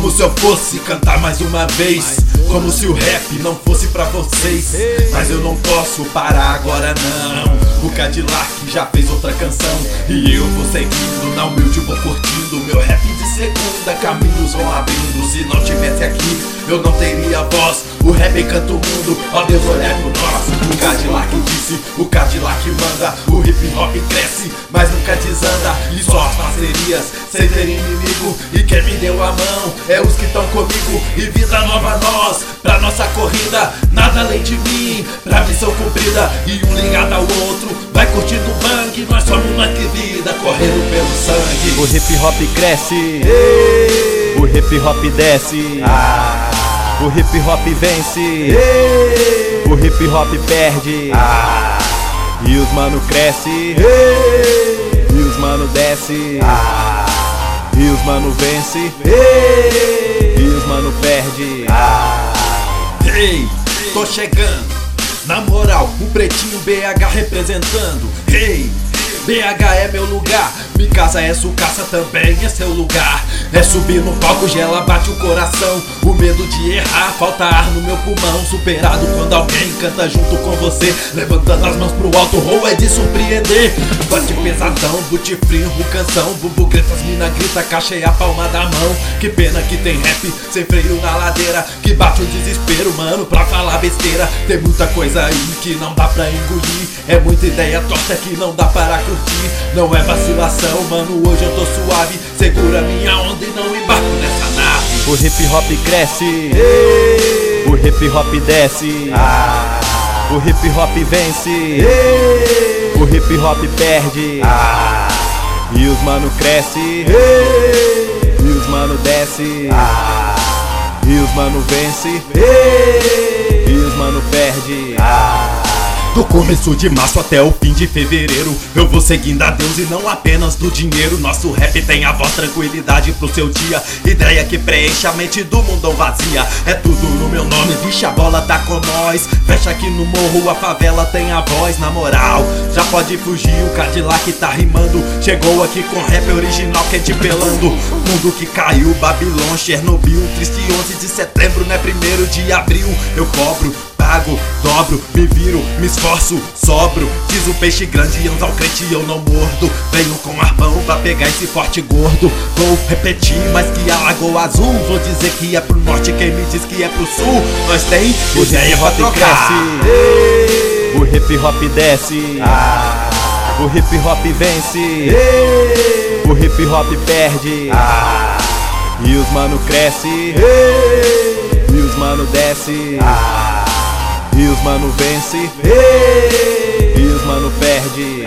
Como se eu fosse cantar mais uma vez. Como se o rap não fosse pra vocês. Mas eu não posso parar agora não. O Cadillac já fez outra canção. E eu vou seguindo, na humilde vou curtindo. Meu rap de segunda, caminhos vão abrindo. Se não tivesse aqui, eu não teria voz. O rap canta o mundo, ó Deus olha pro nós. O Cadillac disse, o Cadillac manda. O hip hop cresce, mas nunca desanda. E só as parcerias, sem ter inimigo. E quem me deu a mão é os que estão comigo. E vida nova nós, pra nossa corrida. Nada além de mim, pra missão cumprida. E um ligado ao outro, vai curtindo o bang. Nós somos mais que vida, correndo pelo sangue. O hip hop cresce, o hip hop desce, o hip hop vence, o hip hop perde. E os mano cresce, e os mano desce, e os mano vence, e os mano perde. Ei, tô chegando. Na moral, o pretinho BH representando. Ei, BH é meu lugar. Mi casa é sucaça também, é seu lugar. É subir no palco, gela, bate o coração. O medo de errar, falta ar no meu pulmão. Superado quando alguém canta junto com você. Levantando as mãos pro alto, ou é de surpreender. Bate pesadão, boot frio, canção. Bumbo grita, as mina grita, caixa e a palma da mão. Que pena que tem rap sem freio na ladeira. Que bate o desespero, mano, pra falar besteira. Tem muita coisa aí que não dá pra engolir. É muita ideia torta que não dá para Não é vacilação, mano, hoje eu tô suave. Segura minha onda e não embarco nessa nave. O hip hop cresce, o hip hop desce, o hip hop vence, o hip hop perde. E os mano cresce, e os mano desce, e os mano vence, Do começo de março até o fim de fevereiro Eu vou seguindo a Deus e não apenas do dinheiro. Nosso rap tem a voz, tranquilidade pro seu dia. Ideia que preenche a mente do mundão vazia. É tudo no meu nome, vixe a bola tá com nós. Fecha aqui no morro, a favela tem a voz Na moral, já pode fugir, o Cadillac tá rimando. Chegou aqui com rap original quente pelando. Mundo que caiu, Babilônia, Chernobyl Triste 11 de setembro, não é primeiro de abril. Eu cobro dobro, me viro, me esforço, sobro. Diz o peixe grande, anda ao crente eu não mordo. Venho com arpão pra pegar esse forte gordo. Vou repetir, mas que a Lagoa Azul. Vou dizer que é pro norte, quem me diz que é pro sul. Nós tem O pra hop cresce, o hip hop desce, o hip hop vence, o hip hop perde. E os mano cresce, e os mano desce, e os mano vence, e os mano perde.